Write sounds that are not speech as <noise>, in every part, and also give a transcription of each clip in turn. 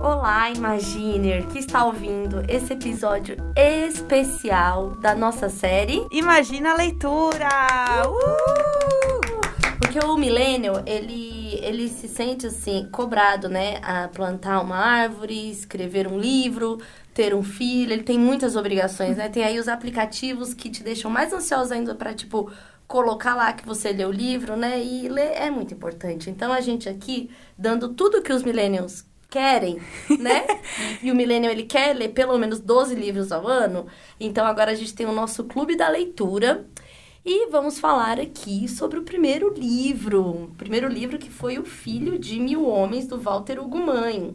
Olá, Imaginer, que está ouvindo esse episódio especial da nossa série Imagina a leitura! Uh! Porque o millennial, ele, ele se sente assim, cobrado, né? A plantar uma árvore, escrever um livro, ter um filho. Ele tem muitas obrigações, né? Tem aí os aplicativos que te deixam mais ansioso ainda para tipo, colocar lá que você leu o livro, né? E ler é muito importante. Então, a gente aqui, dando tudo que os millennials querem, né? <laughs> e o millennial, ele quer ler pelo menos 12 livros ao ano. Então, agora a gente tem o nosso clube da leitura. E vamos falar aqui sobre o primeiro livro. O primeiro livro que foi O Filho de Mil Homens, do Walter Ugumãe.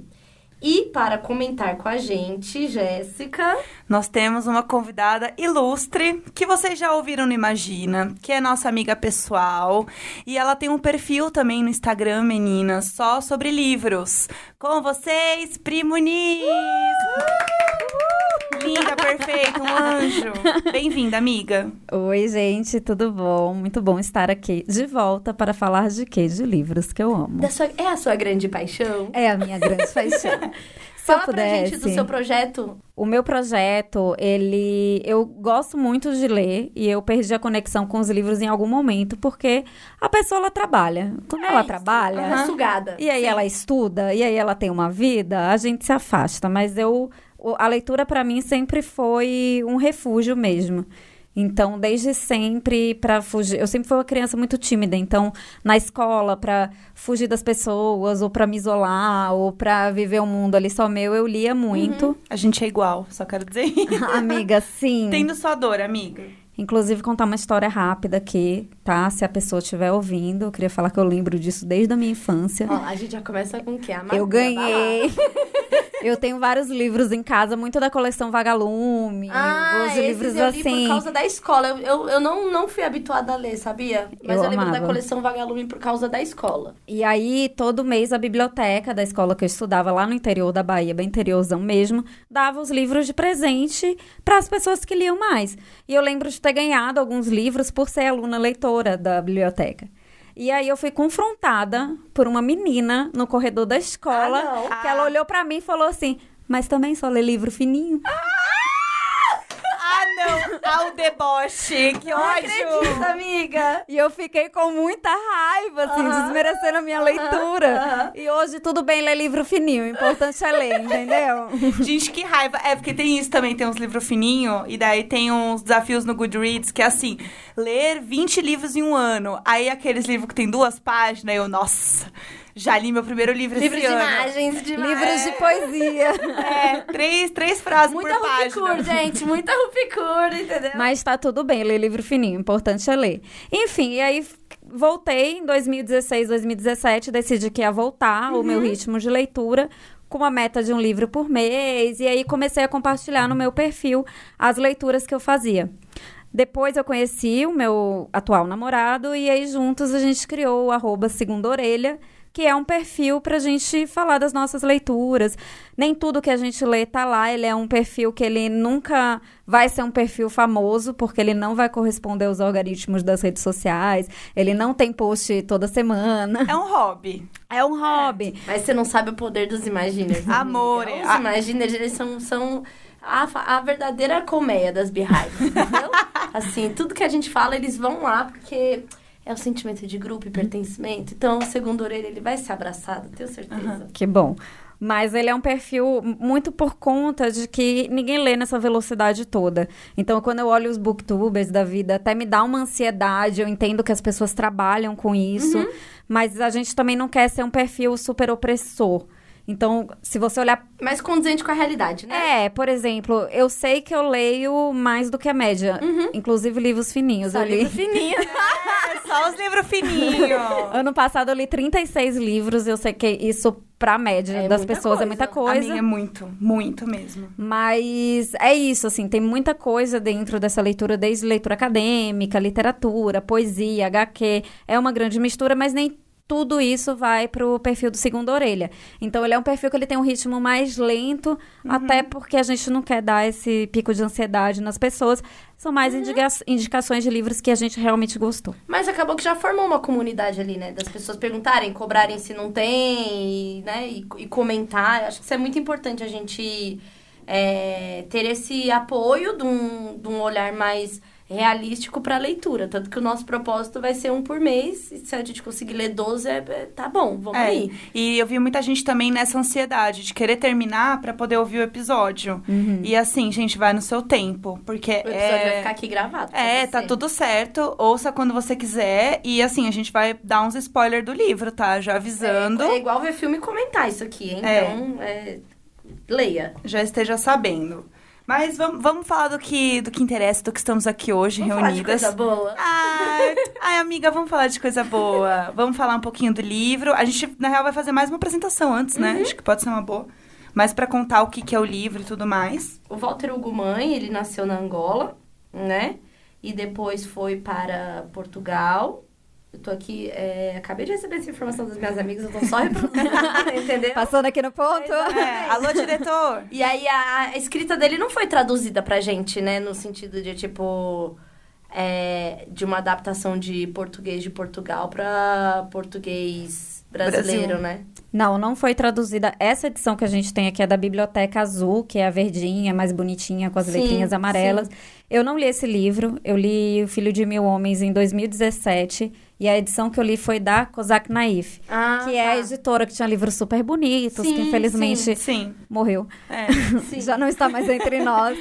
E para comentar com a gente, Jéssica. Nós temos uma convidada ilustre que vocês já ouviram no Imagina, que é nossa amiga pessoal. E ela tem um perfil também no Instagram, meninas, só sobre livros. Com vocês, Primo Nis! Linda, perfeita, um anjo. Bem-vinda, amiga. Oi, gente, tudo bom? Muito bom estar aqui de volta para falar de quê? De livros que eu amo. Da sua, é a sua grande paixão? É a minha grande <laughs> paixão. Se Fala eu pudesse, pra gente do seu projeto. O meu projeto, ele. Eu gosto muito de ler e eu perdi a conexão com os livros em algum momento, porque a pessoa ela trabalha. Quando É ela isso. trabalha. Aham. Sugada. E aí Sim. ela estuda, e aí ela tem uma vida, a gente se afasta. Mas eu, a leitura para mim sempre foi um refúgio mesmo. Então, desde sempre, para fugir. Eu sempre fui uma criança muito tímida. Então, na escola, para fugir das pessoas, ou para me isolar, ou para viver um mundo ali só meu, eu lia muito. A gente é igual, só quero dizer. <laughs> Amiga, sim. Tendo sua dor, amiga. Inclusive, contar uma história rápida aqui, tá? Se a pessoa estiver ouvindo, eu queria falar que eu lembro disso desde a minha infância. Ó, a gente já começa com o quê? A Eu ganhei. <laughs> eu tenho vários livros em casa, muito da coleção Vagalume. Ah, os livros eu li assim. por causa da escola. Eu, eu, eu não, não fui habituada a ler, sabia? Mas eu, Eu lembro da coleção Vagalume por causa da escola. E aí, todo mês, a biblioteca da escola que eu estudava lá no interior da Bahia, bem interiorzão mesmo, dava os livros de presente para as pessoas que liam mais. E eu lembro de ter ganhado alguns livros por ser aluna leitora da biblioteca. E aí eu fui confrontada por uma menina no corredor da escola, Ah, que ela olhou para mim e falou assim: "Mas também só lê livro fininho?" Ah, Ao deboche, que ódio! amiga! E eu fiquei com muita raiva, assim, Aham. desmerecendo a minha leitura. aham. E hoje tudo bem ler livro fininho, o importante é ler, entendeu? <laughs> Gente, que raiva. É, porque tem isso também, tem uns livros fininhos, e daí tem uns desafios no Goodreads, que é assim, ler 20 livros em um ano. Aí aqueles livros que tem duas páginas, eu, nossa, já li meu primeiro livro Livros esse de ano. imagens, de Livros de poesia. É, três, três frases Muita por página. rupicura, gente. Muita rupicura, entendeu? Mas tá tudo bem, ler livro fininho, o importante é ler. Enfim, e aí voltei em 2016, 2017, decidi que ia voltar o meu ritmo de leitura com uma meta de um livro por mês, e aí comecei a compartilhar no meu perfil as leituras que eu fazia. Depois eu conheci o meu atual namorado e aí juntos a gente criou o arroba Segunda Orelha, que é um perfil pra gente falar das nossas leituras. Nem tudo que a gente lê tá lá, ele é um perfil que ele nunca vai ser um perfil famoso, porque ele não vai corresponder aos algoritmos das redes sociais, ele não tem post toda semana. É um hobby. É um hobby. Mas você não sabe o poder dos Imaginers. Amor, Os a- Imaginers, eles são... são... A, a verdadeira colmeia das Beehives, entendeu? <laughs> assim, tudo que a gente fala, eles vão lá porque é o sentimento de grupo e pertencimento. Então, segundo orelha, ele vai ser abraçado, tenho certeza. Que bom. Mas ele é um perfil muito por conta de que ninguém lê nessa velocidade toda. Então, quando eu olho os booktubers da vida, até me dá uma ansiedade. Eu entendo que as pessoas trabalham com isso. Mas a gente também não quer ser um perfil super opressor. Então, se você olhar Mas condizente com a realidade, né? é, por exemplo, eu sei que eu leio mais do que a média. Inclusive livros fininhos. Só eu li. livro fininho. É <laughs> só os livros fininhos. Ano passado eu li 36 livros. Eu sei que isso, pra média É das pessoas, coisa. é muita A coisa. minha é muito, muito mesmo. Mas é isso, assim, tem muita coisa dentro dessa leitura, desde leitura acadêmica, literatura, poesia, HQ. É uma grande mistura, mas nem tudo isso vai pro perfil do Segunda Orelha. Então, ele é um perfil que ele tem um ritmo mais lento, até porque a gente não quer dar esse pico de ansiedade nas pessoas. São mais indica- indicações de livros que a gente realmente gostou. Mas acabou que já formou uma comunidade ali, né? Das pessoas perguntarem, cobrarem se não tem, e, né? E, e comentar. Acho que isso é muito importante a gente é, ter esse apoio de um, de um olhar mais realístico para leitura. Tanto que o nosso propósito vai ser um por mês. E se a gente conseguir ler 12, é, é- tá bom, vamos É, aí. e eu vi muita gente também nessa ansiedade de querer terminar pra poder ouvir o episódio. E assim, gente, vai no seu tempo, porque O episódio é... vai ficar aqui gravado. É, tá tudo certo. Ouça quando você quiser. E assim, a gente vai dar uns spoilers do livro, tá? Já avisando. É, é igual ver filme e comentar isso aqui, hein? É. Então, é, leia. Já esteja sabendo. Mas vamos, vamos falar do que, do que interessa, do que estamos aqui hoje Vamos falar de reunidas. coisa boa? Ai, ai, amiga, vamos falar de coisa boa. Vamos falar um pouquinho do livro. A gente, na real, vai fazer mais uma apresentação antes, né? Acho que pode ser uma boa. Mas pra contar o que, que é o livro e tudo mais. O Walter Hugo Mãe, ele nasceu na Angola, né? E depois foi para Portugal. Eu tô aqui, é, acabei de receber essa informação das minhas amigas, eu tô só reproduzindo, <laughs> entendeu? Passando aqui no ponto. É, alô, diretor! E aí a, a escrita dele não foi traduzida pra gente, né? No sentido de, tipo, é, de uma adaptação de português de Portugal pra português brasileiro, Brasil. né? Não, não foi traduzida. Essa edição que a gente tem aqui é da Biblioteca Azul, que é a verdinha, mais bonitinha, com as Sim, letrinhas amarelas. sim. Eu não li esse livro. Eu li O Filho de Mil Homens em 2017. E a edição que eu li foi da Kozak Naif, Ah, que é a tá. editora que tinha livros super bonitos, Sim, que infelizmente Sim. morreu. É. <laughs> Sim. Já não está mais entre nós.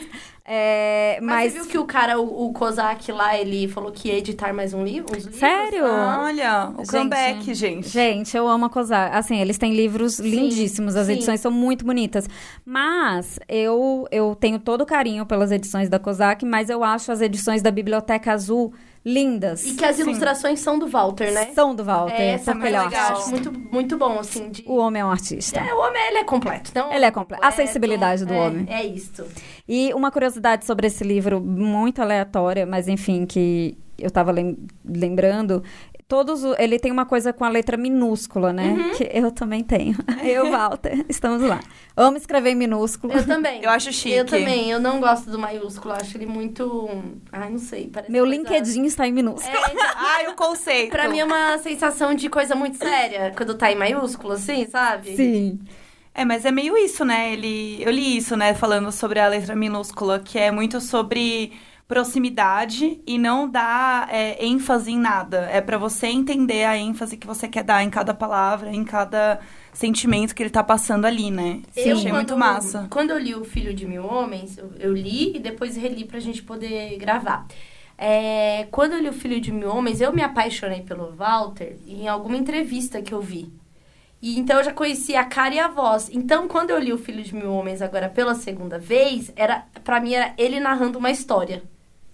É, Mas, mas você viu que o cara, o, o Kozak lá, ele falou que ia editar mais um livro? Sério? Ah. Olha, o Gente, comeback, gente. Gente, eu amo a Kozak. Assim, eles têm livros lindíssimos, as sim. edições são muito bonitas. Mas eu, eu tenho todo o carinho pelas edições da Kozak, mas eu acho as edições da Biblioteca Azul lindas. E que as Sim. ilustrações são do Walter, né? São do Walter, É, essa é porque é legal. artista. Muito, muito bom, assim. De... O homem é um artista. É, o homem, ele é completo. Então, Ele é completo. A sensibilidade do é, homem. É isso. E uma curiosidade sobre esse livro, muito aleatória, mas enfim, que eu tava lem- lembrando. Todos, ele tem uma coisa com a letra minúscula, né? Uhum. Que eu também tenho. <laughs> Eu, Walter, estamos lá. Amo escrever em minúsculo. Eu também. Eu acho chique. Eu também. Eu não gosto do maiúsculo. Acho ele muito... Ai, não sei. Parece Meu coisa- LinkedIn está em minúsculo. É, então, <laughs> Ai, o conceito. pra mim é uma sensação de coisa muito séria. Quando tá em maiúsculo, assim, sabe? Sim. É, mas é meio isso, né? Ele, eu li isso, né? Falando sobre a letra minúscula, que é muito sobre proximidade e não dar é, ênfase em nada. É pra você entender a ênfase que você quer dar em cada palavra, em cada sentimento que ele tá passando ali, né? Eu, Achei muito quando- massa. Quando eu li O Filho de Mil Homens, eu, eu li e depois reli pra gente poder gravar. É, quando eu li O Filho de Mil Homens, eu me apaixonei pelo Walter em alguma entrevista que eu vi. E então eu já conhecia a cara e a voz. Então, quando eu li O Filho de Mil Homens agora pela segunda vez, era para mim era ele narrando uma história.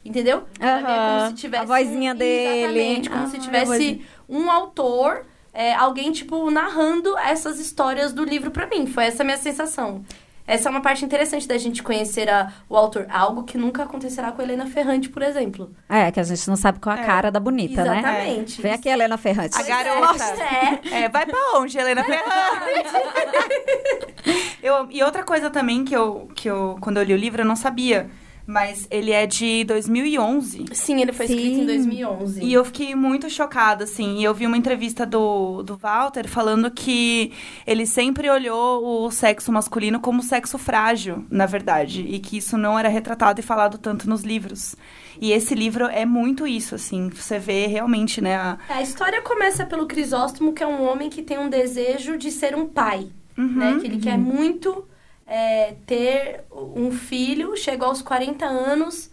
Entendeu? Pra mim é como se tivesse A vozinha um- dele. Exatamente, como Ah, se tivesse um autor, é, alguém, tipo, narrando essas histórias do livro pra mim. Foi essa a minha sensação. Essa é uma parte interessante da gente conhecer a- o autor. Algo que nunca acontecerá com a Helena Ferrante, por exemplo. É, que a gente não sabe qual a É. cara da bonita, né? Exatamente. Vem aqui, Helena Ferrante. A garota. É. É, vai pra onde, Helena Ferrante? <laughs> eu, e outra coisa também que eu, que eu, quando eu li o livro, eu não sabia. Mas ele é de 2011. Sim, ele foi escrito Sim. em 2011. E eu fiquei muito chocada, assim. E eu vi uma entrevista do, do Walter falando que ele sempre olhou o sexo masculino como sexo frágil, na verdade. E que isso não era retratado e falado tanto nos livros. E esse livro é muito isso, assim. Você vê realmente, né? a- A história começa pelo Crisóstomo, que é um homem que tem um desejo de ser um pai. Uhum. né? Que ele quer muito é, ter um filho, chegou aos 40 anos,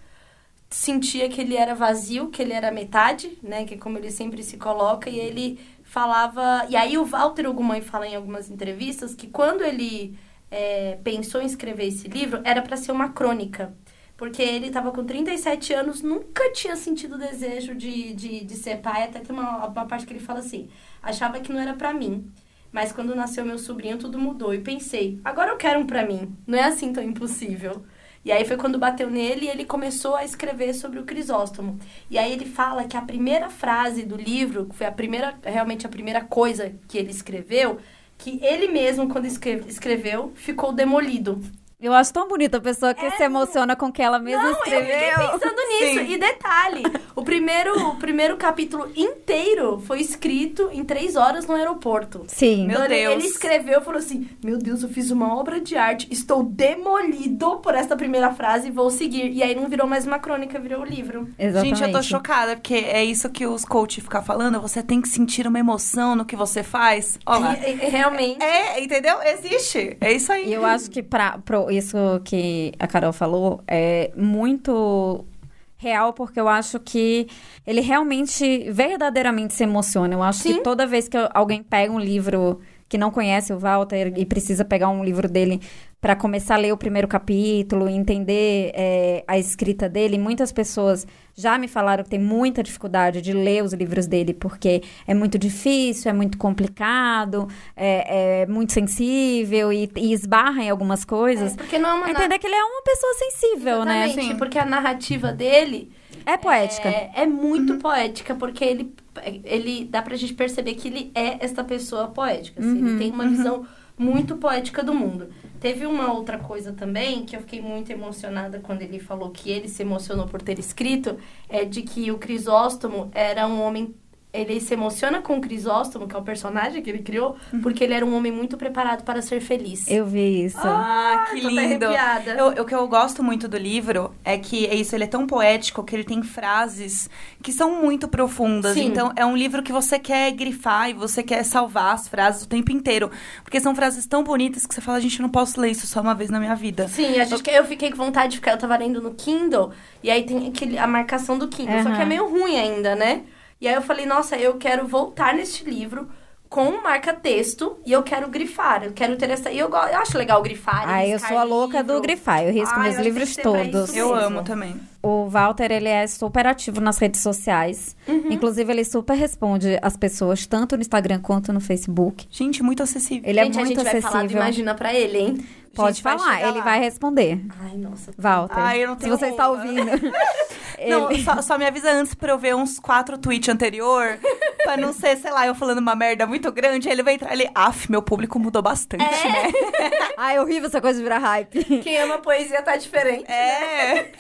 sentia que ele era vazio, que ele era metade, né? Que é como ele sempre se coloca, e ele falava... E aí o Walter Ugumãe fala em algumas entrevistas que quando ele é, pensou em escrever esse livro, era para ser uma crônica. Porque ele estava com 37 anos, nunca tinha sentido o desejo de, de, de ser pai. Até tem uma, uma parte que ele fala assim: achava que não era para mim. Mas quando nasceu meu sobrinho, tudo mudou. E pensei, agora eu quero um pra mim. Não é assim tão impossível. E aí foi quando bateu nele e ele começou a escrever sobre o Crisóstomo. E aí ele fala que a primeira frase do livro, que foi a primeira, realmente a primeira coisa que ele escreveu, que ele mesmo, quando escre- escreveu, ficou demolido. Eu acho tão bonita a pessoa que se emociona com o que ela mesma Não, eu fiquei escreveu. pensando nisso. Sim. E detalhe, o primeiro, o primeiro capítulo inteiro foi escrito em três horas no aeroporto. Sim. Meu Então, ele- Deus. Ele escreveu e falou assim: Meu Deus, eu fiz uma obra de arte, estou demolido por esta primeira frase e vou seguir. E aí não virou mais uma crônica, virou o livro. Exatamente. Gente, eu tô chocada, porque é isso que os coaches ficam falando. Você tem que sentir uma emoção no que você faz. Olha lá. E- e- realmente. É, entendeu? Existe. É isso aí. E eu acho que pra, pro, isso que a Carol falou é muito real, porque eu acho que ele realmente, verdadeiramente se emociona. Eu acho Sim. que toda vez que alguém pega um livro que não conhece o Walter e precisa pegar um livro dele para começar a ler o primeiro capítulo, entender é, a escrita dele, muitas pessoas já me falaram que tem muita dificuldade de ler os livros dele, porque é muito difícil, é muito complicado, é, é muito sensível e, e esbarra em algumas coisas. Porque não é uma. na- Entender que ele é uma pessoa sensível, né? Exatamente, Sim. porque a narrativa dele É poética. É, é muito poética, porque ele, ele dá pra gente perceber que ele é esta pessoa poética. assim, Ele tem uma visão muito poética do mundo. Teve uma outra coisa também que eu fiquei muito emocionada quando ele falou que ele se emocionou por ter escrito, é de que o Crisóstomo era um homem. Ele se emociona com o Crisóstomo, que é o personagem que ele criou, porque ele era um homem muito preparado para ser feliz. Eu vi isso. Ah, que tô até lindo. arrepiada. Eu- o que eu gosto muito do livro é que é isso, ele é tão poético que ele tem frases que são muito profundas. Sim. Então, é um livro que você quer grifar e você quer salvar as frases o tempo inteiro. Porque são frases tão bonitas que você fala, gente, eu não posso ler isso só uma vez na minha vida. Sim, a gente, eu fiquei com vontade de ficar. Eu tava lendo no Kindle, e aí tem aquele, a marcação do Kindle, só que é meio ruim ainda, né? E aí eu falei, nossa, eu quero voltar neste livro com um marca-texto e eu quero grifar. Eu quero ter essa. E eu, eu acho legal grifar. Ah, eu sou a louca livro. do grifar. Eu risco Ai, meus eu livros pra todos. Eu mesmo. amo também. O Walter, ele é super ativo nas redes sociais. Uhum. Inclusive, ele super responde as pessoas, tanto no Instagram quanto no Facebook. Gente, muito acessível. Ele é gente, a muito gente vai falar do acessível. Imagina pra ele, hein? Pode vai falar, ele lá. vai responder. Ai, nossa. Walter, Ai, eu não se tenho você está ouvindo. <laughs> Não, ele- só, só me avisa antes pra eu ver uns quatro tweets anterior. pra não ser, sei lá, eu falando uma merda muito grande. Aí ele vai entrar ali. Af, meu público mudou bastante, né? <laughs> Ai, é horrível essa coisa de virar hype. Quem ama poesia tá diferente. É.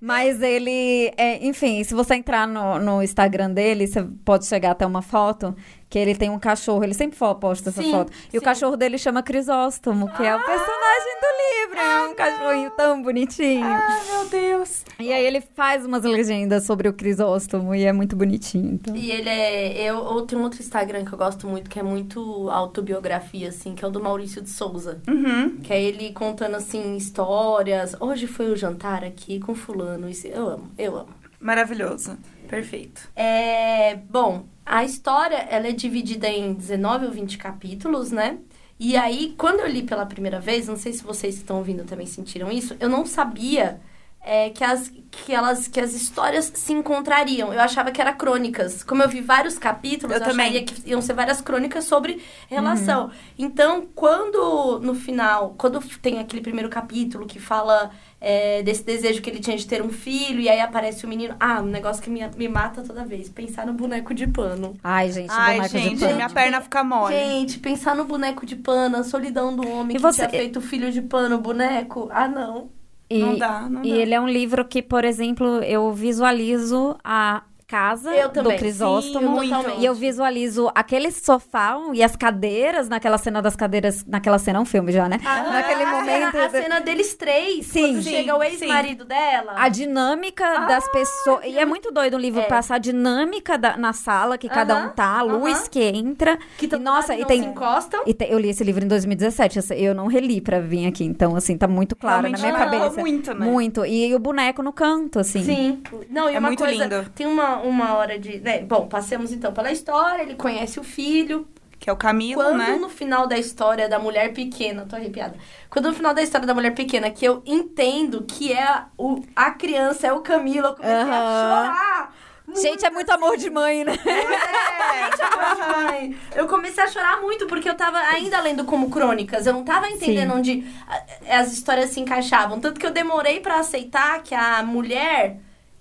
Mas ele, é, enfim, se você entrar no, no Instagram dele, você pode chegar até uma foto que ele tem um cachorro. Ele sempre posta essa Sim, foto. E o sim. cachorro dele chama Crisóstomo, que é o personagem do livro. É um cachorrinho tão bonitinho. Ai, meu Deus. E aí ele faz umas legendas sobre o Crisóstomo e é muito bonitinho. Então. E ele é. Eu, eu tenho um outro Instagram que eu gosto muito, que é muito autobiografia, assim, que é o do Maurício de Souza. Uhum. Que é ele contando, assim, histórias. Hoje foi o jantar aqui com fulano. Isso, eu amo, eu amo. Maravilhoso. Perfeito. É, bom, a história, ela é dividida em 19 ou 20 capítulos, né? E aí, quando eu li pela primeira vez, não sei se vocês que estão ouvindo também sentiram isso, eu não sabia é, que, as, que, elas, que as histórias se encontrariam. Eu achava que era crônicas. Como eu vi vários capítulos, Eu eu, também. que iam ser várias crônicas sobre relação. Então, quando no final, quando tem aquele primeiro capítulo que fala é, desse desejo que ele tinha de ter um filho, e aí aparece o menino. Ah, um negócio que me, me mata toda vez. Pensar no boneco de pano. Ai, gente, Ai, boneco gente, de pano. minha perna fica mole. Gente, pensar no boneco de pano, a solidão do homem E que você- tinha feito filho de pano, boneco. Ah, não. E, Não dá, não e dá. ele é um livro que, por exemplo, eu visualizo a casa Eu do. Crisóstomo. Sim. E eu visualizo aquele sofá e as cadeiras, naquela cena das cadeiras. Naquela cena é um filme já, né? Naquele a momento. Cena, a cena deles três, Sim. quando Sim, chega o ex-marido dela. A dinâmica das pessoas. E é muito doido o livro É. passar a dinâmica da- na sala que cada Aham, um tá, a luz aham. que entra. que e, nossa, e e tem. encostam. E te- eu li esse livro em 2017, essa- eu não reli pra vir aqui, então, assim, tá muito claro Realmente na minha cabeça. muito, né? Muito. E o boneco no canto, assim. Sim. Não, e É uma muito coisa, lindo. Tem uma, uma hora de. né, bom, passemos então pela história, ele conhece o filho. Que é o Camilo, Quando né? no final da história da mulher pequena, tô arrepiada. Quando no final da história da mulher pequena, que eu entendo que é o, a criança, é o Camilo, eu comecei a chorar. Gente, é muito amor de mãe, né? Gente, amor de mãe. Eu comecei a chorar muito porque eu tava ainda lendo como crônicas. Eu não tava entendendo Sim. onde a- as histórias se encaixavam. Tanto que eu demorei pra aceitar que a mulher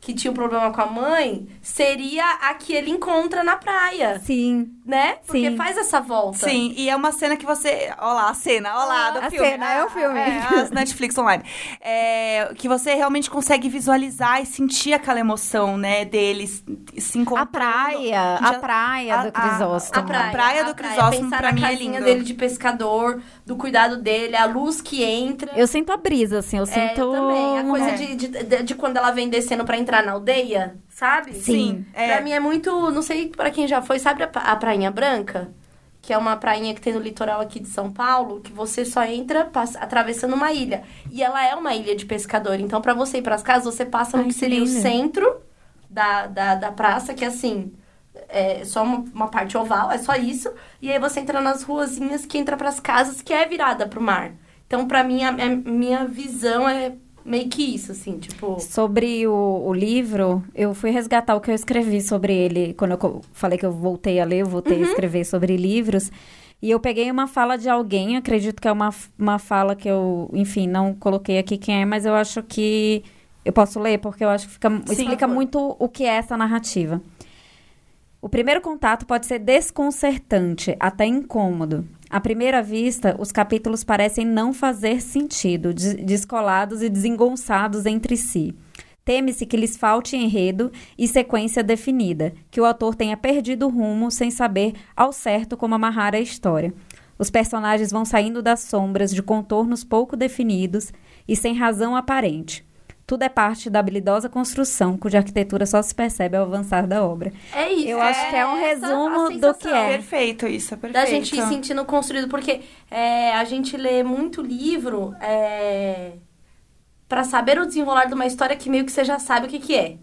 que tinha um problema com a mãe seria a que ele encontra na praia, Sim. Né? Porque Sim. faz essa volta. Sim, e é uma cena que você. Olha lá, a cena, olha lá, do A filme. cena, é o filme. É, as Netflix online. É, que você realmente consegue visualizar e sentir aquela emoção, né, deles se A encontrando. praia, a praia a- do a- Crisóstomo. A praia, A praia do Crisóstomo, pra mim, é lindo. dele de pescador, do cuidado dele, a luz que entra. Eu sinto a brisa, assim, eu É, sinto... eu também. A coisa É. de, de, de- de quando ela vem descendo pra entrar na aldeia, sabe? Sim. é. Pra mim é muito. Não sei pra quem já foi, sabe a, a Prainha Branca? Que é uma prainha que tem no litoral aqui de São Paulo, que você só entra passa- atravessando uma ilha. E ela é uma ilha de pescador. Então, pra você ir pras casas, você passa no Ai, que que seria o centro da, da, da praça, que é assim. É só uma, uma parte oval, é só isso. E aí você entra nas ruazinhas que entra pras casas, que é virada pro mar. Então, pra mim, a, a minha visão é meio que isso, assim, tipo. Sobre o, o livro, eu fui resgatar o que eu escrevi sobre ele. Quando eu falei que eu voltei a ler, eu voltei a escrever sobre livros. E eu peguei uma fala de alguém, acredito que é uma, uma fala que eu, enfim, não coloquei aqui quem é, mas eu acho que. Eu posso ler, porque eu acho que fica, explica por favor. muito o que é essa narrativa. O primeiro contato pode ser desconcertante, até incômodo. À primeira vista, os capítulos parecem não fazer sentido, des- descolados e desengonçados entre si. Teme-se que lhes falte enredo e sequência definida, que o autor tenha perdido o rumo sem saber ao certo como amarrar a história. Os personagens vão saindo das sombras de contornos pouco definidos e sem razão aparente. Tudo é parte da habilidosa construção, cuja arquitetura só se percebe ao avançar da obra. É isso. Eu acho que é um a resumo do que é. Perfeito, isso, é perfeito. Da gente ir sentindo construído. Porque é, a gente lê muito livro é, para saber o desenrolar de uma história que meio que você já sabe o que, que é.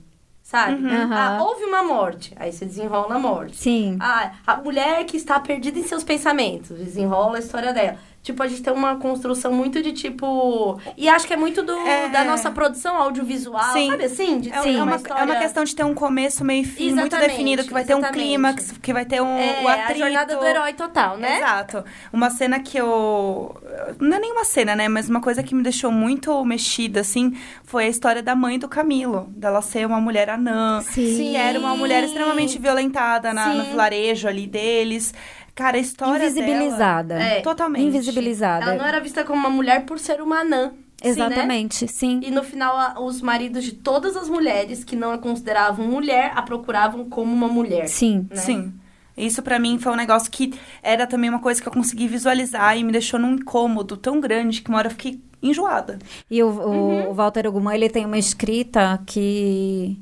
Sabe? Uhum. Ah, houve uma morte. Aí você desenrola a morte. Sim. Ah, a mulher que está perdida em seus pensamentos. Desenrola a história dela. Tipo, a gente tem uma construção muito de tipo. E acho que é muito do, É. da nossa produção audiovisual, Sim. sabe assim? De É, ter é uma, história... é uma questão de ter um começo, meio e fim muito Exatamente, definido, que vai ter um clímax, que vai ter um É, o a atrito. jornada do herói total, né? Exato. Uma cena que eu. Não é nenhuma cena, né? Mas uma coisa que me deixou muito mexida, assim, foi a história da mãe do Camilo. Dela ser uma mulher anã. Sim. Que era uma mulher extremamente violentada na- no Sim. vilarejo ali deles. Cara, a história. Invisibilizada. Dela, É. Totalmente. Invisibilizada. Ela não era vista como uma mulher por ser uma anã. Exatamente, sim. E no final, os maridos de todas as mulheres que não a consideravam mulher, a procuravam como uma mulher. Sim. né? Sim. Isso pra mim foi um negócio que era também uma coisa que eu consegui visualizar e me deixou num incômodo tão grande que uma hora eu fiquei enjoada. E o, o- o Walter Ugumã, ele tem uma escrita que...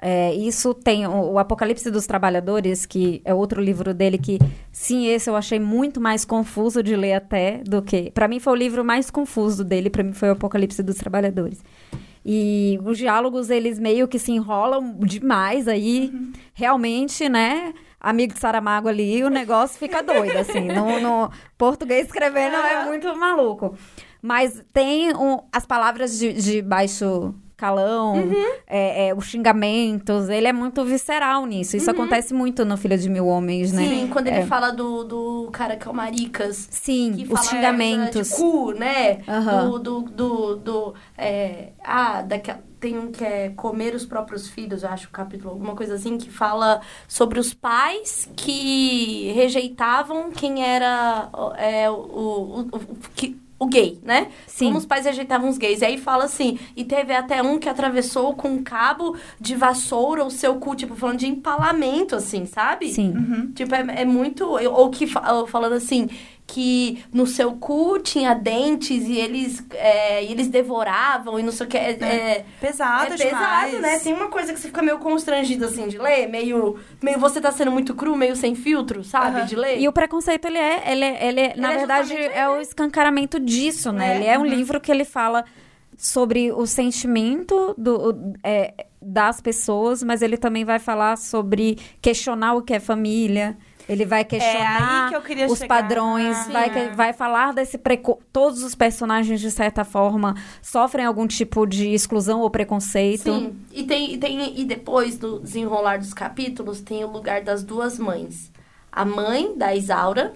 é, isso tem... O, o Apocalipse dos Trabalhadores, que é outro livro dele que... Sim, esse eu achei muito mais confuso de ler até do que... Pra mim foi o livro mais confuso dele, pra mim foi o Apocalipse dos Trabalhadores. E os diálogos, eles meio que se enrolam demais aí. Realmente, né? Amigo de Saramago ali, o negócio fica doido, assim. No, no português escrevendo é muito maluco. Mas tem um- as palavras de, de baixo calão, é, é, os xingamentos. Ele é muito visceral nisso. Isso acontece muito no Filho de Mil Homens, né? Sim, quando ele É. fala do, do cara que é o Maricas. Sim, que os fala xingamentos. De cu, né? Aham. Do, do, do, do, é, ah, daquela, tem um que é comer os próprios filhos, eu acho, o capítulo, alguma coisa assim, que fala sobre os pais que rejeitavam quem era é, o, o, o- que, o gay, né? Sim. Como os pais rejeitavam os gays. E aí fala assim, e teve até um que atravessou com um cabo de vassoura o seu cu, tipo, falando de empalamento, assim, sabe? Sim. Tipo, é, é muito. Ou que ou falando assim, que no seu cu tinha dentes e eles, é, e eles devoravam e não sei o que. É, é, Pesado é demais. pesado, né? Tem uma coisa que você fica meio constrangido assim de ler, meio. meio você tá sendo muito cru, meio sem filtro, sabe? Aham. De ler. E o preconceito, ele é, ele, é- ele, é- na é verdade, é o escancaramento disso, né? É, Ele é um livro que ele fala sobre o sentimento do, é, das pessoas, mas ele também vai falar sobre questionar o que é família. Ele vai questionar É aí que eu queria os chegar. padrões, Sim. vai, vai falar desse preco... Todos os personagens, de certa forma, sofrem algum tipo de exclusão ou preconceito. Sim. E, tem, e, tem, e depois do desenrolar dos capítulos, tem o lugar das duas mães. A mãe da Isaura.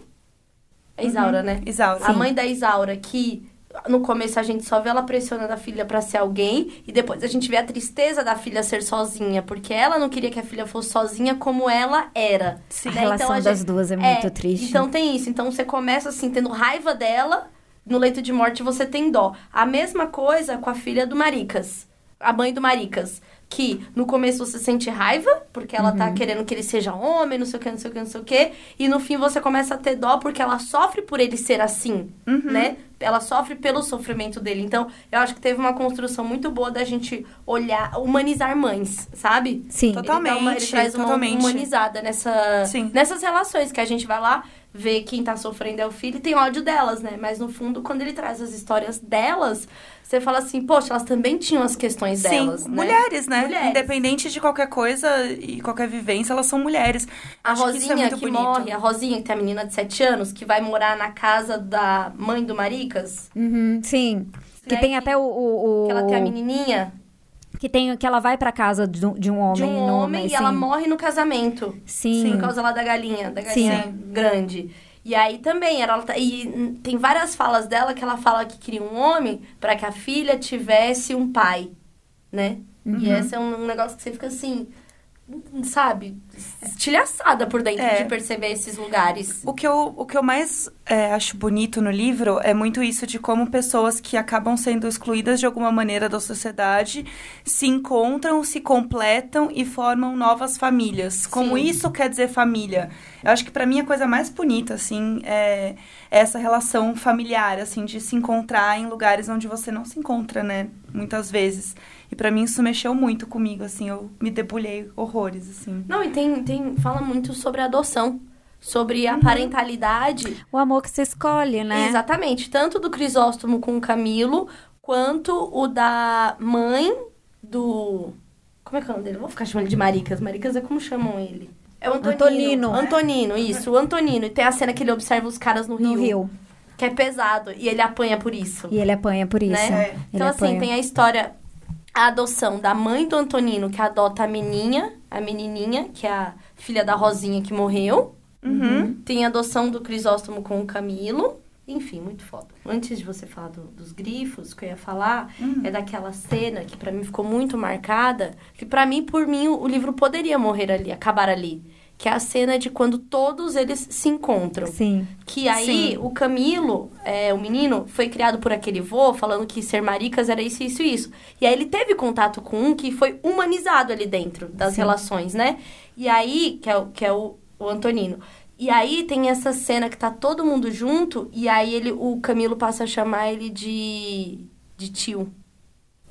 É Isaura, né? Isaura. A mãe da Isaura, que no começo a gente só vê ela pressionando a filha pra ser alguém, e depois a gente vê a tristeza da filha ser sozinha, porque ela não queria que a filha fosse sozinha como ela era. Sim. A né? relação a das gente- duas é muito triste. Então tem isso. Então você começa assim, tendo raiva dela, no leito de morte você tem dó. A mesma coisa com a filha do Maricas. A mãe do Maricas. Que no começo você sente raiva, porque ela Uhum. tá querendo que ele seja homem, não sei o que, não sei o que, não sei o que. E no fim você começa a ter dó porque ela sofre por ele ser assim, Uhum. né? Ela sofre pelo sofrimento dele. Então, eu acho que teve uma construção muito boa da gente olhar, humanizar mães, sabe? Sim. Ele dá uma- ele Totalmente, traz uma totalmente. humanizada nessa, Sim. nessas relações que a gente vai lá ver quem tá sofrendo é o filho e tem ódio delas, né? Mas no fundo, quando ele traz as histórias delas, você fala assim, poxa, elas também tinham as questões Sim, delas, né? mulheres, né? Mulheres. Independente de qualquer coisa e qualquer vivência, elas são mulheres. A Acho que isso é Rosinha muito que bonito. morre, a Rosinha, que tem a menina de 7 anos, que vai morar na casa da mãe do Maricas, Uhum, sim. Que Né, tem que- até o... o- o- que ela tem a menininha Que tem que ela vai pra casa de, um- de um homem. de um no- homem e ela sim. morre no casamento. Sim. Por causa lá da galinha, da galinha grande. E aí também, ela, tá- e tem várias falas dela que ela fala que queria um homem para que a filha tivesse um pai, né? Uhum. E esse é um, um negócio que você fica assim, sabe, estilhaçada por dentro É. de perceber esses lugares. O que eu, o que eu mais é, acho bonito no livro é muito isso de como pessoas que acabam sendo excluídas de alguma maneira da sociedade se encontram, se completam e formam novas famílias. Como Sim. isso quer dizer família. Eu acho que pra mim a coisa mais bonita, assim, é essa relação familiar, assim, de se encontrar em lugares onde você não se encontra, né? Muitas vezes. E pra mim isso mexeu muito comigo, assim, eu me debulhei horrores, assim. Não, e tem, tem fala muito sobre adoção, sobre Uhum. a parentalidade O amor que se escolhe, né? Exatamente. Tanto do Crisóstomo com o Camilo, quanto o da mãe do. Como é que é o nome dele? Eu vou ficar chamando ele de Maricas. Maricas é como chamam ele. É o Antonino. Antonino. Antonino, isso. O Antonino. E tem a cena que ele observa os caras no Rio. No Rio. Que é pesado. E ele apanha por isso. E ele apanha por isso. né? Ele Então, assim, apanha. tem a história. A adoção da mãe do Antonino, que adota a menininha, a menininha, que é a filha da Rosinha que morreu. Uhum. Tem a adoção do Crisóstomo com o Camilo. Enfim, muito foda. Antes de você falar do- dos grifos, o que eu ia falar é daquela cena que pra mim ficou muito marcada, que pra mim, por mim, o, o livro poderia morrer ali, acabar ali. Que é a cena de quando todos eles se encontram. Sim. Que aí Sim. o Camilo, é, o menino, foi criado por aquele vô, falando que ser maricas era isso, isso, isso. E aí ele teve contato com um que foi humanizado ali dentro das Sim. relações, né? E aí, que é, o- que é o, o Antonino. E aí tem essa cena que tá todo mundo junto, e aí ele, o Camilo passa a chamar ele de, de tio.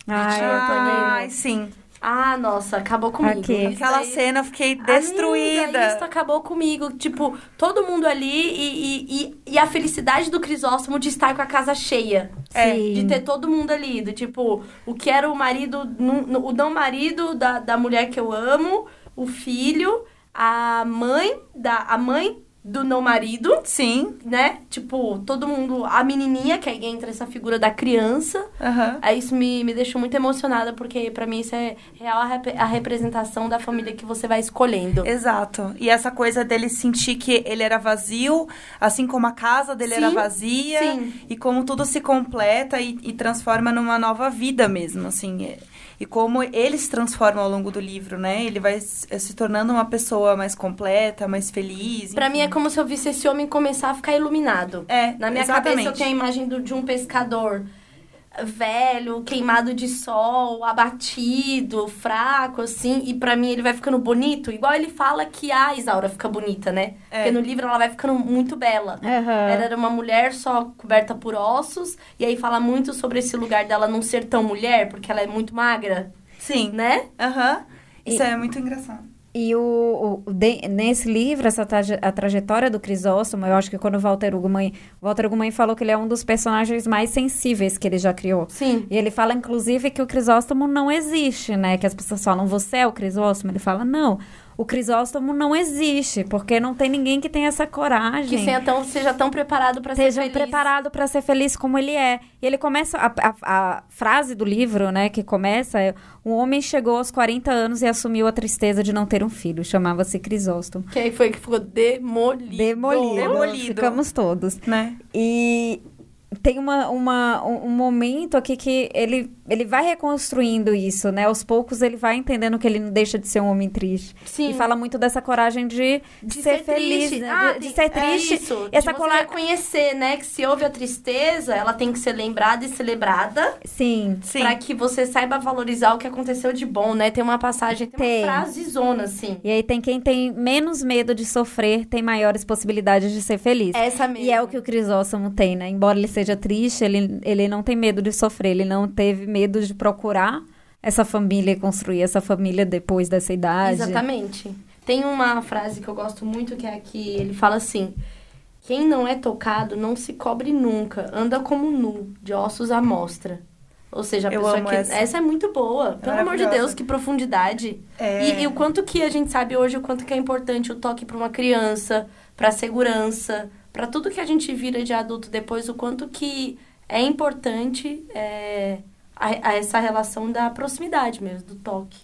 Ai, Ai, sim. Ah, nossa, acabou comigo. Aquela cena eu fiquei Amiga, destruída. isso acabou comigo. Tipo, todo mundo ali e, e, e, e a felicidade do Crisóstomo de estar com a casa cheia. É, Sim. De ter todo mundo ali. Do tipo, o que era o marido, o não marido da, da mulher que eu amo, o filho, a mãe da. A mãe do não marido, Sim. né? Tipo, todo mundo. A menininha, que aí entra essa figura da criança. Aham. Aí isso me, me deixou muito emocionada, porque pra mim isso é real a, rep- a representação da família que você vai escolhendo. Exato. E essa coisa dele sentir que ele era vazio, assim como a casa dele era Sim, vazia, sim. e como tudo se completa e, e transforma numa nova vida mesmo, assim. E como ele se transforma ao longo do livro, né? Ele vai se se tornando uma pessoa mais completa, mais feliz. Pra mim é como se eu visse esse homem começar a ficar iluminado. É, Na minha exatamente. cabeça eu tenho a imagem do- de um pescador velho, queimado de sol, abatido, fraco, assim. E pra mim ele vai ficando bonito. Igual ele fala que a Isaura fica bonita, né? É. Porque no livro ela vai ficando muito bela. Aham. Ela era uma mulher só coberta por ossos. E aí fala muito sobre esse lugar dela não ser tão mulher, porque ela é muito magra, Sim. né? Aham. Isso é muito engraçado. E o, o- de- nesse livro, essa traje- a trajetória do Crisóstomo, eu acho que quando o Walter Ugumãe, Walter Ugumãe falou que ele é um dos personagens mais sensíveis que ele já criou. Sim. E ele fala, inclusive, que o Crisóstomo não existe, né? Que as pessoas falam, você é o Crisóstomo? Ele fala, não. O Crisóstomo não existe, porque não tem ninguém que tenha essa coragem. Que seja tão, seja tão preparado para ser Seja feliz. preparado para ser feliz como ele é. E ele começa. A, a- a frase do livro, né, que começa é: Um homem chegou aos 40 anos e assumiu a tristeza de não ter um filho. Chamava-se Crisóstomo. Que aí foi que ficou demolido. Demolido. Demolido. Ficamos todos. Né? E tem uma, uma, um momento aqui que ele, ele vai reconstruindo isso, né? Aos poucos ele vai entendendo que ele não deixa de ser um homem triste. Sim. E fala muito dessa coragem de, de ser, feliz, triste. né? Ah, de, de ser triste. É isso, essa de cola- reconhecer, né, que se houve a tristeza, ela tem que ser lembrada e celebrada Sim. Sim. pra que você saiba valorizar o que aconteceu de bom, né? Tem uma passagem, tem, Tem. uma frasezona, assim. E aí tem quem tem menos medo de sofrer, tem maiores possibilidades de ser feliz. Essa mesmo. E é o que o Crisóstomo tem, né? Embora ele seja triste, ele, ele não tem medo de sofrer, ele não teve medo de procurar essa família e construir essa família depois dessa idade. Exatamente. Tem uma frase que eu gosto muito que é aqui, ele fala assim: Quem não é tocado não se cobre nunca, anda como nu, de ossos à mostra. Ou seja, a Eu pessoa que. essa. é muito boa. Pelo amor de. Deus, que profundidade. É. E, e o quanto que a gente sabe hoje, o quanto que é importante o toque para uma criança, para segurança, para tudo que a gente vira de adulto depois, o quanto que é importante é, a- a essa relação da proximidade mesmo, do toque.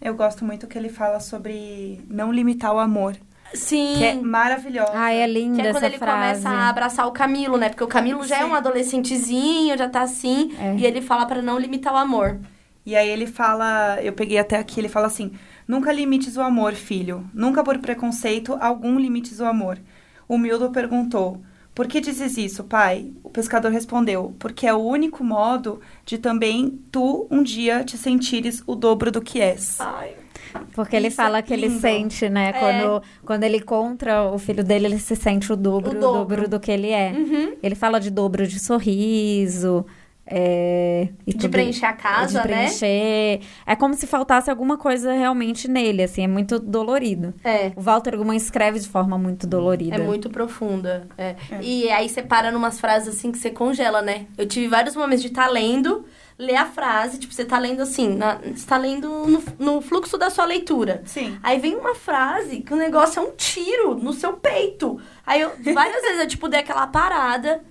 Eu gosto muito que ele fala sobre não limitar o amor, Sim. que é maravilhosa. Ai, é linda Que é quando ele frase. começa a abraçar o Camilo, né? Porque o Camilo já é Sim. um adolescentezinho, já tá assim. É. E ele fala pra não limitar o amor. E aí ele fala, eu peguei até aqui, ele fala assim: Nunca limites o amor, filho. Nunca por preconceito algum limites o amor. O Mildo perguntou: Por que dizes isso, pai? O pescador respondeu: Porque é o único modo de também tu um dia te sentires o dobro do que és. Ai. Porque ele Isso fala é que ele sente, né? É. Quando, quando ele encontra o filho dele, ele se sente o dobro, O o dobro. dobro do que ele é. Uhum. Ele fala de dobro de sorriso. É, e De tudo- preencher a casa, de né? preencher. É como se faltasse alguma coisa realmente nele, assim, é muito dolorido. É. O Walter Guman escreve de forma muito dolorida. É muito profunda. é. E aí você para numas frases assim que você congela, né? Eu tive vários momentos de estar lendo, ler a frase, tipo, você tá lendo assim, na- você tá lendo no, no fluxo da sua leitura. Sim. Aí vem uma frase que o negócio é um tiro no seu peito. Aí eu, várias <laughs> vezes eu, tipo, dei aquela parada,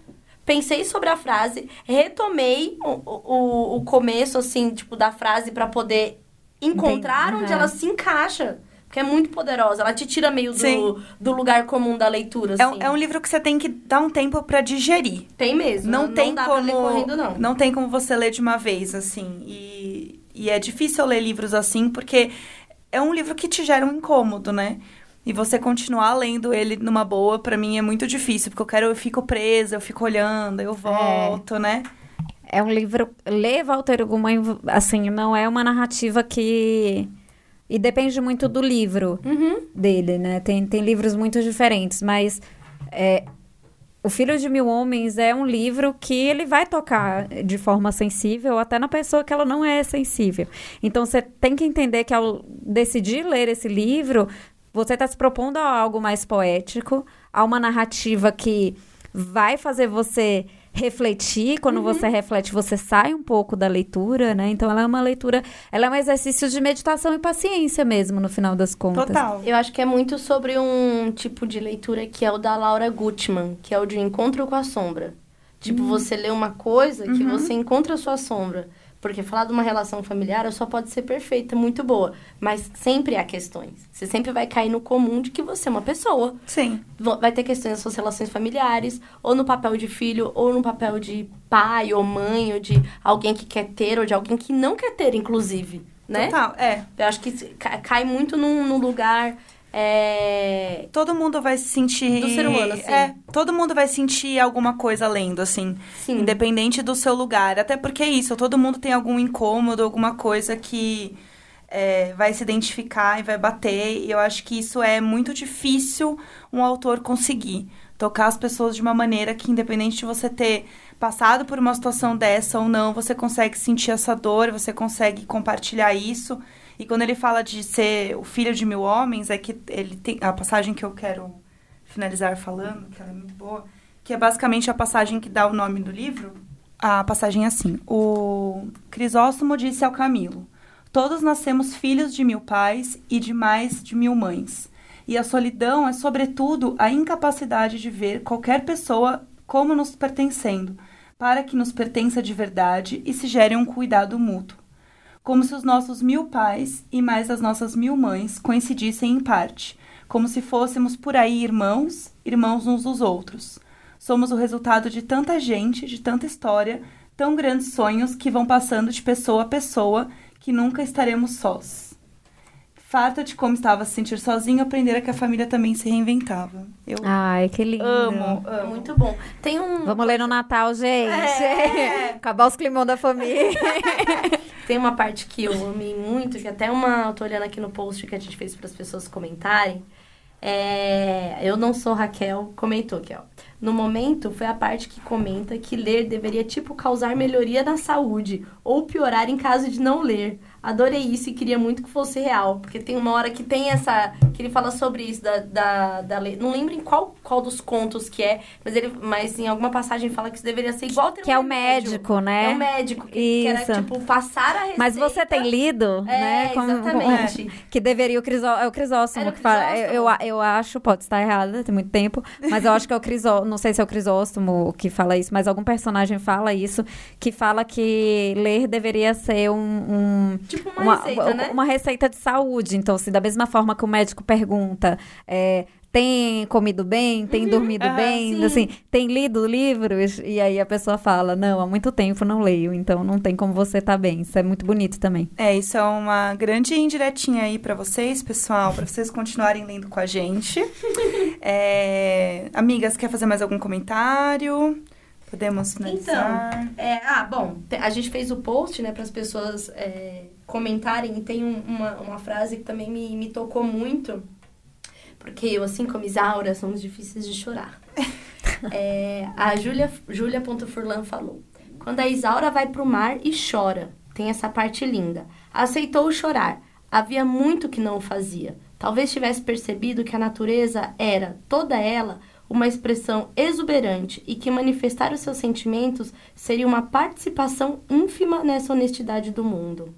pensei sobre a frase, retomei o, o, o começo, assim, tipo, da frase pra poder encontrar Entendi. onde ela se encaixa. Porque é muito poderosa. Ela te tira meio do, do lugar comum da leitura, É assim. um, é um livro que você tem que dar um tempo pra digerir. Tem mesmo. Não, tem dá como correndo, não. não tem como você ler de uma vez assim. E, e é difícil ler livros assim porque é um livro que te gera um incômodo, né? E você continuar lendo ele numa boa, pra mim é muito difícil, porque eu quero, eu fico presa, eu fico olhando, eu volto, né? É um livro. Ler Walter Guman, assim, não é uma narrativa que. E depende muito do livro Uhum. dele, né? Tem, tem livros muito diferentes, mas. é, o Filho de Mil Homens é um livro que ele vai tocar de forma sensível até na pessoa que ela não é sensível. Então você tem que entender que ao decidir ler esse livro, você está se propondo a algo mais poético, a uma narrativa que vai fazer você refletir. Quando você reflete, você sai um pouco da leitura, né? Então ela é uma leitura, ela é um exercício de meditação e paciência mesmo, no final das contas. Total. Eu acho que é muito sobre um tipo de leitura que é o da Laura Gutman, que é o de encontro com a sombra. Tipo, você lê uma coisa que você encontra a sua sombra. Porque falar de uma relação familiar só pode ser perfeita, muito boa. Mas sempre há questões. Você sempre vai cair no comum de que você é uma pessoa. Sim. Vai ter questões nas suas relações familiares, ou no papel de filho, ou no papel de pai ou mãe, ou de alguém que quer ter, ou de alguém que não quer ter, inclusive. Né? Total, é. Eu acho que cai muito num, num lugar. É, Todo mundo vai se sentir. Do ser humano, assim. É, todo mundo vai sentir alguma coisa lendo, assim. Sim. Independente do seu lugar. Até porque é isso, todo mundo tem algum incômodo, alguma coisa que é, vai se identificar e vai bater. E eu acho que isso é muito difícil um autor conseguir. Tocar as pessoas de uma maneira que, independente de você ter passado por uma situação dessa ou não, você consegue sentir essa dor, você consegue compartilhar isso. E quando ele fala de ser o filho de mil homens, é que ele tem a passagem que eu quero finalizar falando, que ela é muito boa, que é basicamente a passagem que dá o nome do livro. A passagem é assim: O Crisóstomo disse ao Camilo: Todos nascemos filhos de mil pais e de mais de mil mães. E a solidão é, sobretudo, a incapacidade de ver qualquer pessoa como nos pertencendo, para que nos pertença de verdade e se gere um cuidado mútuo. Como se os nossos mil pais e mais as nossas mil mães coincidissem em parte, como se fôssemos por aí irmãos, irmãos uns dos outros. Somos o resultado de tanta gente, de tanta história, tão grandes sonhos que vão passando de pessoa a pessoa, que nunca estaremos sós. Farta de como estava a se sentir sozinho, aprendera que a família também se reinventava. Eu Ai, que lindo. amo, amo. muito bom. Tem um. Vamos ler no Natal, gente. É. <laughs> Acabar os climão da família. <laughs> Tem uma parte que eu amei muito, que até uma. Eu tô olhando aqui no post que a gente fez para as pessoas comentarem. É, eu não sou Raquel, comentou aqui, ó. No momento, foi a parte que comenta que ler deveria, tipo, causar melhoria na saúde ou piorar em caso de não ler. Adorei isso e queria muito que fosse real, porque tem uma hora que tem essa. que ele fala sobre isso, da. da, da lei. Não lembro em qual, qual dos contos que é, mas ele mas em alguma passagem fala que isso deveria ser igual ter que um é o remédio. médico, né? É o médico, que, que era, Isso. tipo, passar a receita. Mas você tem lido, É, né? como- exatamente. <laughs> que deveria o crisó, é o crisóstomo que fala. Eu, crisóstomo. eu, eu acho, pode estar errada, tem muito tempo, mas eu acho que é o crisóstomo, não sei se é o crisóstomo que fala isso, mas algum personagem fala isso, que fala que ler deveria ser um, um- Tipo uma, receita, né? uma receita de saúde. Então, se da mesma forma que o médico pergunta, é, tem comido bem, tem dormido aham, bem, Uhum. sim. assim, tem lido livros? E aí a pessoa fala, não, há muito tempo não leio, então não tem como você estar bem. Isso é muito bonito também. É, isso é uma grande indiretinha aí pra vocês, pessoal, pra vocês continuarem lendo com a gente. <laughs> É, amigas, quer fazer mais algum comentário? Podemos finalizar? É, ah, bom, a gente fez o post, né, para as pessoas é, comentarem, e tem um- uma, uma frase que também me, me tocou muito, porque eu, assim como Isaura, somos difíceis de chorar. <laughs> É, a Júlia Júlia.furlan falou: Quando a Isaura vai pro mar e chora, tem essa parte linda. Aceitou chorar. Havia muito que não o fazia. Talvez tivesse percebido que a natureza era, toda ela, uma expressão exuberante e que manifestar os seus sentimentos seria uma participação ínfima nessa honestidade do mundo.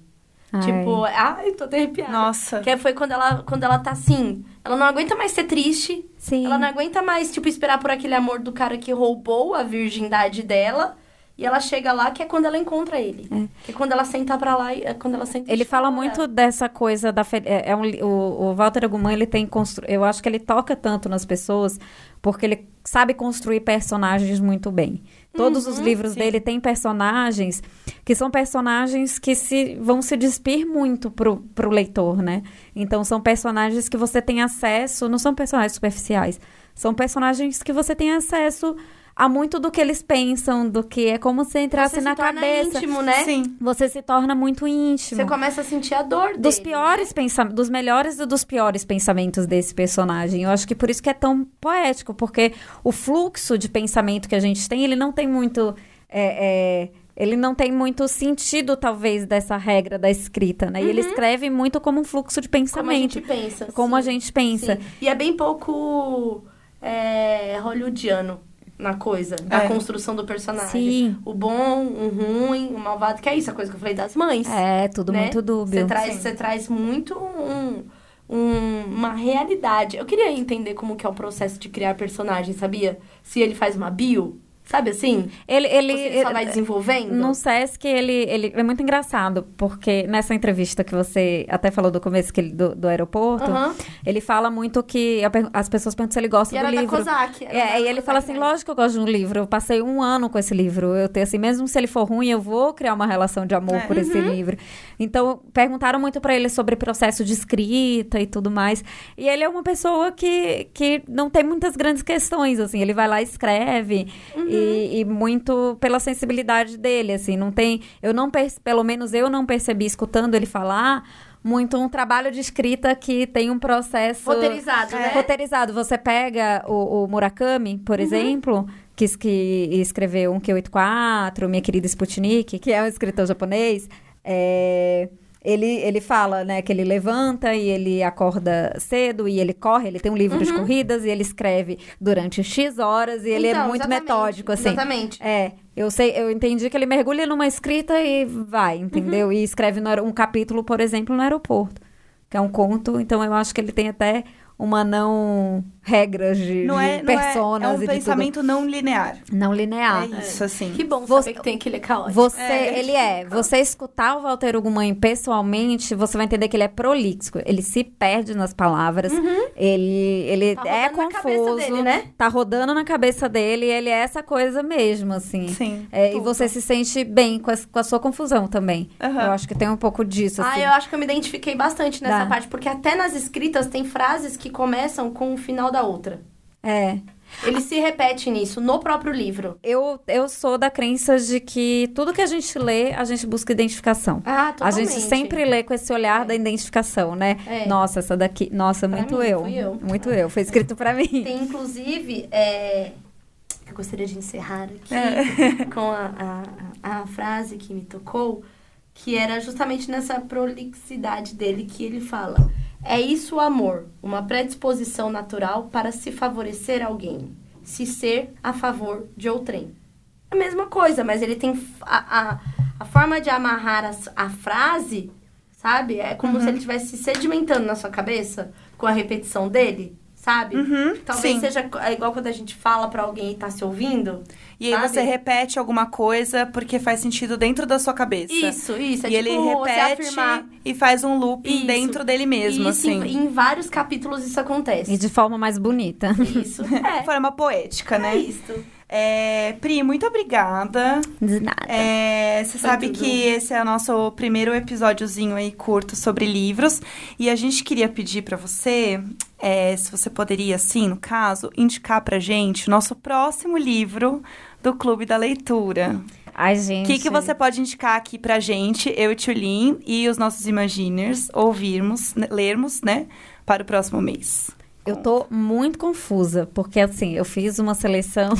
Ai. Tipo, ai, tô arrepiada. Nossa. Que foi quando ela, quando ela tá assim, ela não aguenta mais ser triste, Sim. ela não aguenta mais, tipo, esperar por aquele amor do cara que roubou a virgindade dela. E ela chega lá, que é quando ela encontra ele. Que é quando ela senta pra lá é quando ela senta Ele fala muito dessa coisa da fe- é, é um o, o Walter Agumã, ele tem constru... eu acho que ele toca tanto nas pessoas porque ele sabe construir personagens muito bem. Todos os livros sim. dele têm personagens que são personagens que se vão se despir muito pro, pro leitor, né? Então são personagens que você tem acesso, não são personagens superficiais, são personagens que você tem acesso a muito do que eles pensam, do que é como se entrasse Você se na torna cabeça. íntimo, né? Sim. Você se torna muito íntimo Você começa a sentir a dor dele. dos né? piores pensamentos, dos melhores e dos piores pensamentos desse personagem. Eu acho que por isso que é tão poético, porque o fluxo de pensamento que a gente tem, ele não tem muito. é, é, ele não tem muito sentido, talvez, dessa regra da escrita, né? E ele escreve muito como um fluxo de Uhum. Como a gente pensamento. pensa. Como a sim. gente pensa. Sim. E é bem pouco é, hollywoodiano na coisa, da É. construção do personagem. Sim. O bom, o ruim, o malvado, que é isso, a coisa que eu falei das mães. É, tudo né? muito dúbio. Você traz, você traz muito um, um- uma realidade. Eu queria entender como que é o processo de criar personagem, sabia? Se ele faz uma bio, sabe assim? Ele, ele, Você só vai desenvolvendo? No Sesc, ele, ele é muito engraçado, porque nessa entrevista que você até falou do começo que ele- do, do aeroporto, Aham. ele fala muito que as pessoas perguntam se ele gosta E do era da livro. Kozak, É, e ele Kozak fala assim, mesmo. lógico que eu gosto de um livro, eu passei um ano com esse livro, eu tenho assim, mesmo se ele for ruim, eu vou criar uma relação de amor É. por esse livro. Então, perguntaram muito pra ele sobre processo de escrita e tudo mais, e ele é uma pessoa que, que não tem muitas grandes questões, assim, ele vai lá e escreve, e, e muito pela sensibilidade dele, assim, não tem, eu não, perce- pelo menos eu não percebi, escutando ele falar, muito um trabalho de escrita que tem um processo... Roteirizado, né? Roteirizado. Você pega o, o Murakami, por exemplo, que, que escreveu um Q84, Minha Querida Sputnik, que é um escritor japonês. é, ele, ele fala, né, que ele levanta e ele acorda cedo e ele corre, ele tem um livro de corridas e ele escreve durante X horas e ele é Uhum. Então, muito exatamente, metódico, assim. Exatamente. É, eu sei, eu entendi que ele mergulha numa escrita e vai, entendeu? Uhum. E escreve no um capítulo, por exemplo, no aeroporto, que é um conto, então eu acho que ele tem até uma não regras de, Não de é, não é, personas é um e de pensamento não linear. não linear. é isso, assim. Que bom Você- saber que tem que ele é caótico. Você, É. ele é. Você escutar o Walter Ugumãe pessoalmente, você vai entender que ele é prolixo. Ele se perde nas palavras. Ele, ele Tá é confuso. dele, né? Tá rodando na cabeça dele. e Ele é essa coisa mesmo, assim. Sim, É, e você se sente bem com a, com a sua confusão também. Aham. Eu acho que tem um pouco disso, assim. Ah, eu acho que eu me identifiquei bastante nessa Dá. parte, porque até nas escritas tem frases que começam com o final da outra. É. Ele se repete nisso, no próprio livro. Eu, eu sou da crença de que tudo que a gente lê, a gente busca identificação. Ah, A totalmente. gente sempre lê com esse olhar da identificação, né? É. Nossa, essa daqui. Nossa, Pra muito mim, eu. eu. Muito eu. Foi escrito pra mim. Tem, inclusive, é... eu gostaria de encerrar aqui É. <laughs> com a, a, a frase que me tocou, que era justamente nessa prolixidade dele que ele fala. É isso o amor, uma predisposição natural para se favorecer alguém, se ser a favor de outrem. A mesma coisa, mas ele tem a, a, a forma de amarrar as- a, frase, sabe? É como Uhum. se ele estivesse sedimentando na sua cabeça com a repetição dele, sabe? Uhum, Talvez sim. seja é igual quando a gente fala pra alguém e tá se ouvindo. E aí sabe? você repete alguma coisa porque faz sentido dentro da sua cabeça. Isso, isso. É e tipo ele repete afirmar. e faz um looping Isso. dentro dele mesmo, isso, assim. Em, em vários capítulos isso acontece. E de forma mais bonita. Isso. <laughs> É. Forma poética, É né? isso. É, Pri, muito obrigada. De nada. É, você Foi sabe tudo. que esse é o nosso primeiro episódiozinho aí curto sobre livros. E a gente queria pedir pra você, é, se você poderia, assim, no caso, indicar pra gente o nosso próximo livro do Clube da Leitura. Ai, O gente. que, que você pode indicar aqui pra gente, eu e Tulin e os nossos Imaginers, ouvirmos, né, lermos, né, para o próximo mês? Eu tô muito confusa, porque assim, eu fiz uma seleção. <laughs>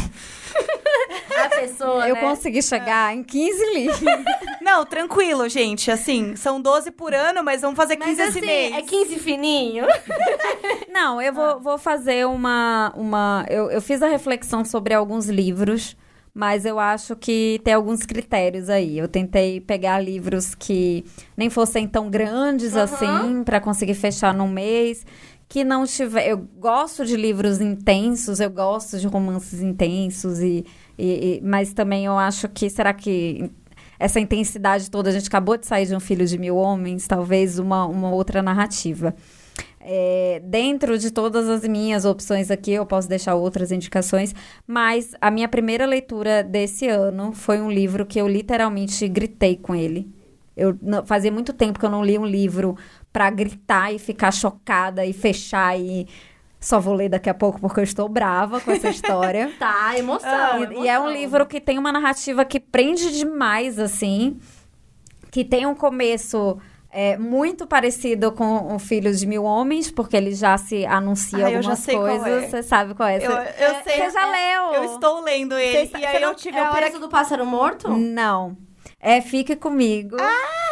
A pessoa, eu né? consegui chegar em 15 livros. <laughs> Não, tranquilo, gente. Assim, são 12 por ano, mas vamos fazer 15 Mas esse assim, mês. é 15 fininho. <laughs> Não, eu vou, vou fazer uma. uma eu, eu fiz a reflexão sobre alguns livros, mas eu acho que tem alguns critérios aí. Eu tentei pegar livros que nem fossem tão grandes Aham. assim, pra conseguir fechar num mês. Que não tiver. Eu gosto de livros intensos, eu gosto de romances intensos, e, e- e- mas também eu acho que. Será que essa intensidade toda, a gente acabou de sair de um filho de mil homens, talvez uma, uma outra narrativa. É, dentro de todas as minhas opções aqui, eu posso deixar outras indicações, mas a minha primeira leitura desse ano foi um livro que eu literalmente gritei com ele. Eu fazia muito tempo que eu não li um livro pra gritar e ficar chocada e fechar e só vou ler daqui a pouco porque eu estou brava com essa história. <laughs> Tá, emoção, Ah, emoção. E é um livro que tem uma narrativa que prende demais, assim. Que tem um começo é, muito parecido com o Filho de Mil Homens, porque ele já se anuncia Ah, eu algumas qual coisas. é. Você sabe qual é? Eu, Você- eu sei. Você já leu? Eu estou lendo ele. Você- e aí eu tive É a preço do pássaro morto? Não. É Fique Comigo,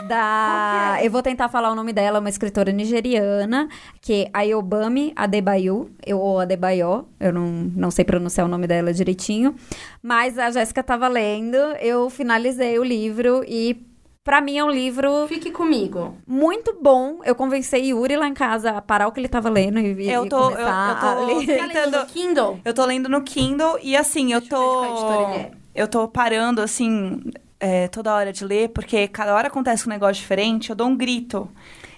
da... qual que é? Eu vou tentar falar o nome dela, uma escritora nigeriana, que é Ayobami Adebayo, eu, ou Adebayo, eu não, não sei pronunciar o nome dela direitinho, mas a Jéssica estava lendo, eu finalizei o livro e... Pra mim é um livro Fique comigo. muito bom. Eu convenci Yuri lá em casa a parar o que ele tava lendo e, Eu tô- começar eu- eu tô- a ler. Tá lendo Tentando- no Kindle? Eu tô lendo no Kindle e assim, eu tô. é. Eu tô parando, assim, é, toda hora de ler, porque cada hora acontece um negócio diferente, eu dou um grito.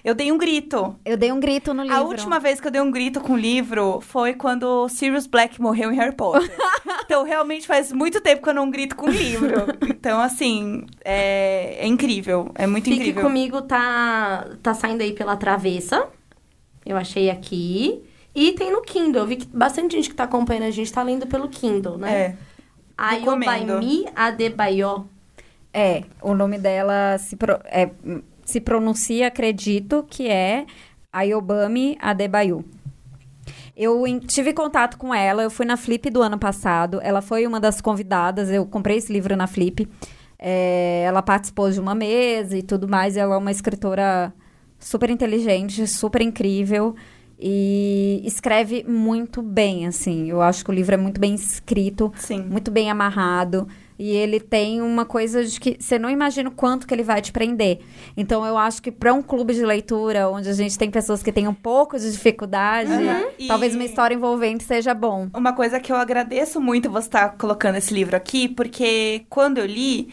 Eu dei um grito. Eu dei um grito no livro. A última vez que eu dei um grito com o livro foi quando Sirius Black morreu em Harry Potter. <laughs> então, realmente faz muito tempo que eu não grito com o livro. Então, assim, é, é incrível. É muito Fique incrível. comigo tá, tá saindo aí pela travessa. Eu achei aqui. E tem no Kindle. Eu vi que bastante gente que tá acompanhando a gente tá lendo pelo Kindle, né? É. Ayobaimi Adebayo. É, o nome dela se, pro- é, se pronuncia, acredito, que é Ayobami Adebayo. Eu em- tive contato com ela, eu fui na Flip do ano passado. Ela foi uma das convidadas, eu comprei esse livro na Flip. É, ela participou de uma mesa e tudo mais. Ela é uma escritora super inteligente, super incrível e escreve muito bem, assim. Eu acho que o livro é muito bem escrito, Sim. muito bem amarrado. E ele tem uma coisa de que você não imagina o quanto que ele vai te prender. Então eu acho que para um clube de leitura, onde a gente tem pessoas que têm um pouco de dificuldade, Uhum. talvez E- uma história envolvente seja bom. Uma coisa que eu agradeço muito você estar colocando esse livro aqui, porque quando eu li,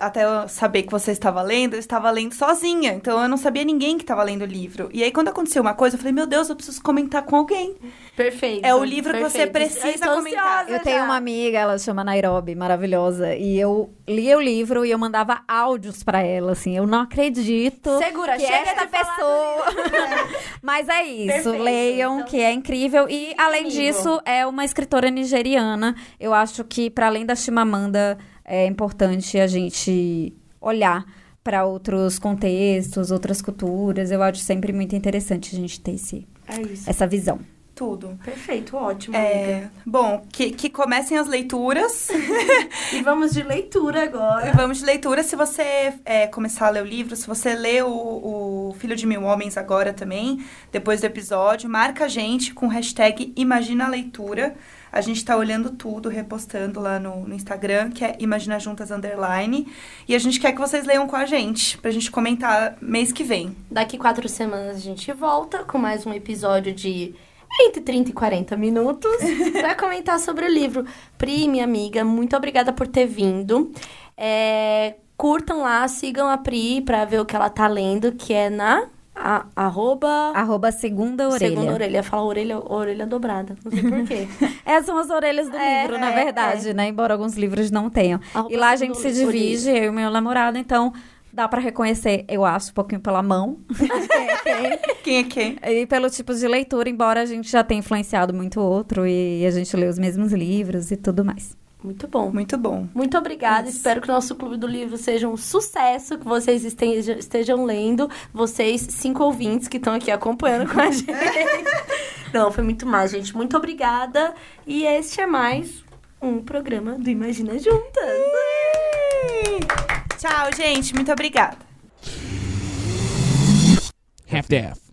até eu saber que você estava lendo, eu estava lendo sozinha. Então eu não sabia ninguém que estava lendo o livro. E aí quando aconteceu uma coisa, eu falei, meu Deus, eu preciso comentar com alguém. Perfeito. É o livro que você perfeito. precisa Eu comentar. Eu tenho já. uma amiga, ela se chama Nairobi, maravilhosa, e eu lia o livro e eu mandava áudios pra ela, assim, eu não acredito Segura, que chega esta falar pessoa... <laughs> Mas é isso, Perfeito, leiam, então. que é incrível. E, além comigo. disso, é uma escritora nigeriana. Eu acho que, para além da Chimamanda, é importante a gente olhar para outros contextos, outras culturas. Eu acho sempre muito interessante a gente ter esse, É essa visão. Tudo. Perfeito, ótimo. É, bom, que, que comecem as leituras. <laughs> E vamos de leitura agora. Vamos de leitura. Se você é, começar a ler o livro, se você lê o, o Filho de Mil Homens agora também, depois do episódio, marca a gente com o hashtag Imagina a Leitura. A gente tá olhando tudo, repostando lá no, no Instagram, que é Imagina Juntas Underline. E a gente quer que vocês leiam com a gente, pra gente comentar mês que vem. Daqui quatro semanas a gente volta com mais um episódio de entre 30 e 40 minutos <laughs> pra comentar sobre o livro. Pri, minha amiga, muito obrigada por ter vindo. É, curtam lá, sigam a Pri pra ver o que ela tá lendo, que é na a, arroba... Arroba segunda orelha. Segunda orelha. Fala orelha, orelha dobrada. Não sei porquê. <laughs> Essas são as orelhas do É, livro, na é, verdade, né? Embora alguns livros não tenham. Arroba e lá a gente se divide, eu e meu namorado, então dá pra reconhecer, eu acho, um pouquinho pela mão. quem é quem. Quem é quem? E pelo tipo de leitura, embora a gente já tenha influenciado muito outro e a gente lê os mesmos livros e tudo mais. Muito bom. Muito bom. Muito obrigada. Espero que o nosso Clube do Livro seja um sucesso, que vocês estejam, estejam lendo. Vocês, cinco ouvintes que estão aqui acompanhando com a <laughs> gente. <laughs> Não, foi muito mais, gente. Muito obrigada. E este é mais um programa do Imagina Juntas. Tchau, gente. Muito obrigada. Half-Death.